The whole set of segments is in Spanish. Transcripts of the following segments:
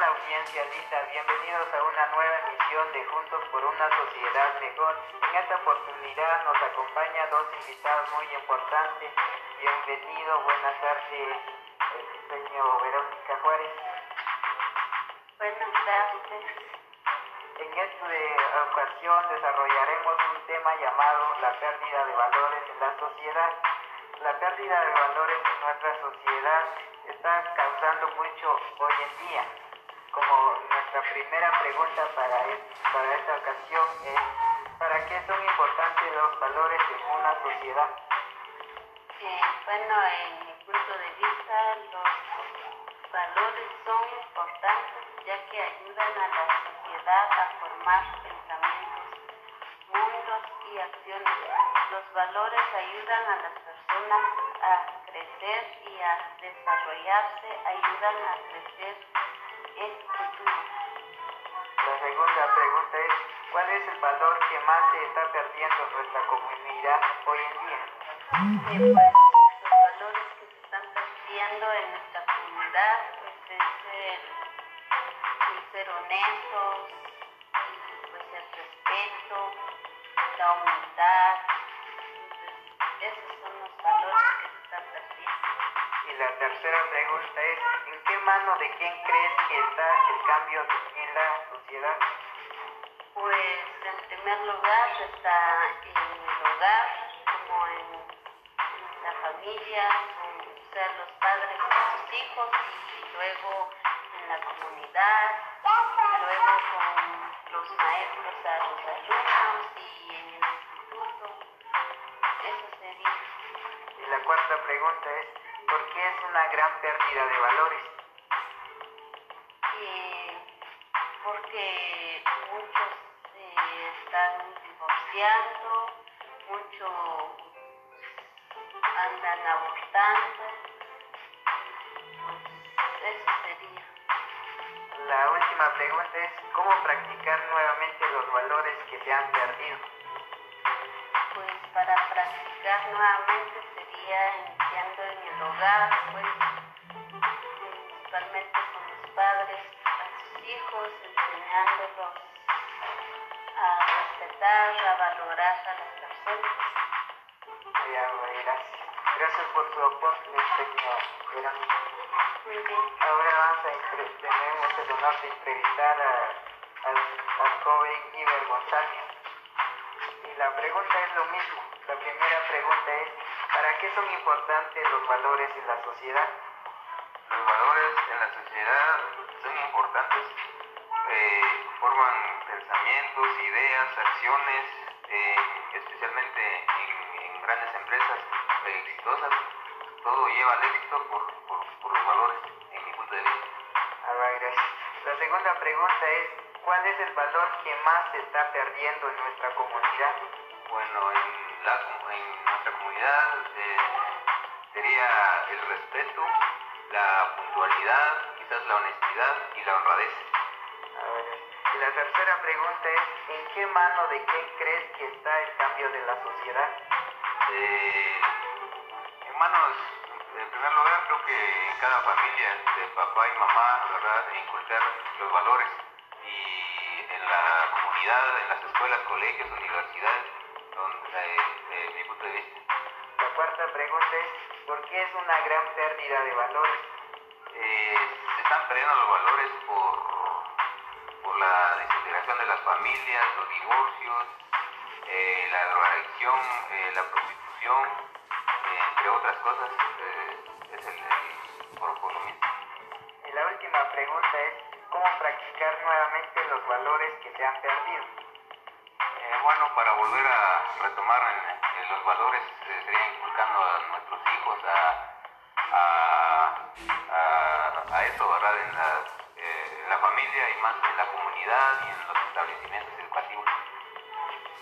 la audiencia lista, bienvenidos a una nueva emisión de Juntos por una Sociedad Mejor. En esta oportunidad nos acompaña dos invitados muy importantes. Bienvenido, buenas tardes, señor Verónica Juárez. Buenas tardes. En esta ocasión desarrollaremos un tema llamado la pérdida de valores en la sociedad. La pérdida de valores en nuestra sociedad está causando mucho hoy en día. Como nuestra primera pregunta para, esta ocasión es, ¿para qué son importantes los valores en una sociedad? Bueno, en mi punto de vista, los valores son importantes ya que ayudan a la sociedad a formar pensamientos, mundos y acciones. Los valores ayudan a las personas a crecer y a desarrollarse, ayudan a crecer más se está perdiendo en nuestra comunidad hoy en día? Eh, pues, los valores que se están perdiendo en nuestra comunidad pues, es el, el ser honestos, pues, el respeto, la humildad. Entonces, esos son los valores que se están perdiendo. Y la tercera pregunta es, ¿en qué mano de quién crees que está el cambio en la sociedad? Pues en primer lugar está en el hogar, como en nuestra familia, con o sea, los padres con sus hijos y luego en la comunidad, y luego con los maestros a los alumnos y en el instituto. Eso sería. Y la cuarta pregunta es, ¿por qué es una gran pérdida de valores? Eh, porque divorciando, muchos andan abortando. Pues eso sería. La última pregunta es, ¿cómo practicar nuevamente los valores que se han perdido? Pues para practicar nuevamente sería iniciando en el hogar, pues principalmente con los padres, a sus hijos, enseñándolos respetar, a valorar a las personas. Ya, bueno, gracias. Gracias por su aporte, señor. Ahora vamos a tenemos el honor de entrevistar a- al, al joven Iber González. Y la pregunta es lo mismo. La primera pregunta es, ¿para qué son importantes los valores en la sociedad? Los valores en la sociedad son importantes, eh, forman acciones, eh, especialmente en, en grandes empresas eh, exitosas. Todo lleva al éxito por, por- por los valores, en mi punto de vista. A ver, gracias. La segunda pregunta es, ¿cuál es el valor que más se está perdiendo en nuestra comunidad? Bueno, en, la, en nuestra comunidad eh, sería el respeto, la puntualidad, quizás la honestidad y la honradez. A ver, y la tercera pregunta es, ¿en qué mano de quién crees que está el cambio de la sociedad? Eh, hermanos, en primer lugar creo que en cada familia, de papá y mamá, ¿verdad?, inculcar los valores y en la comunidad, en las escuelas, colegios, universidades, donde, eh, mi punto de vista. La cuarta pregunta es, ¿por qué es una gran pérdida de valores? Eh, se están perdiendo los valores por la desintegración de las familias, los divorcios, eh, la drogadicción, eh, la prostitución, eh, entre otras cosas. es el, el- por, por lo mismo. Y la última pregunta es, ¿cómo practicar nuevamente los valores que se han perdido? Bueno, para volver a retomar en- en los valores, sería inculcando a nuestros hijos a, a- y más en la comunidad y en los establecimientos educativos.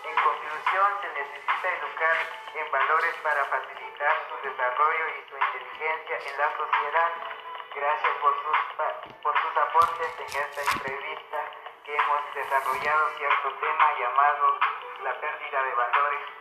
En conclusión, se necesita educar en valores para facilitar su desarrollo y su inteligencia en la sociedad. Gracias por sus, por sus aportes en esta entrevista que hemos desarrollado cierto tema llamado la pérdida de valores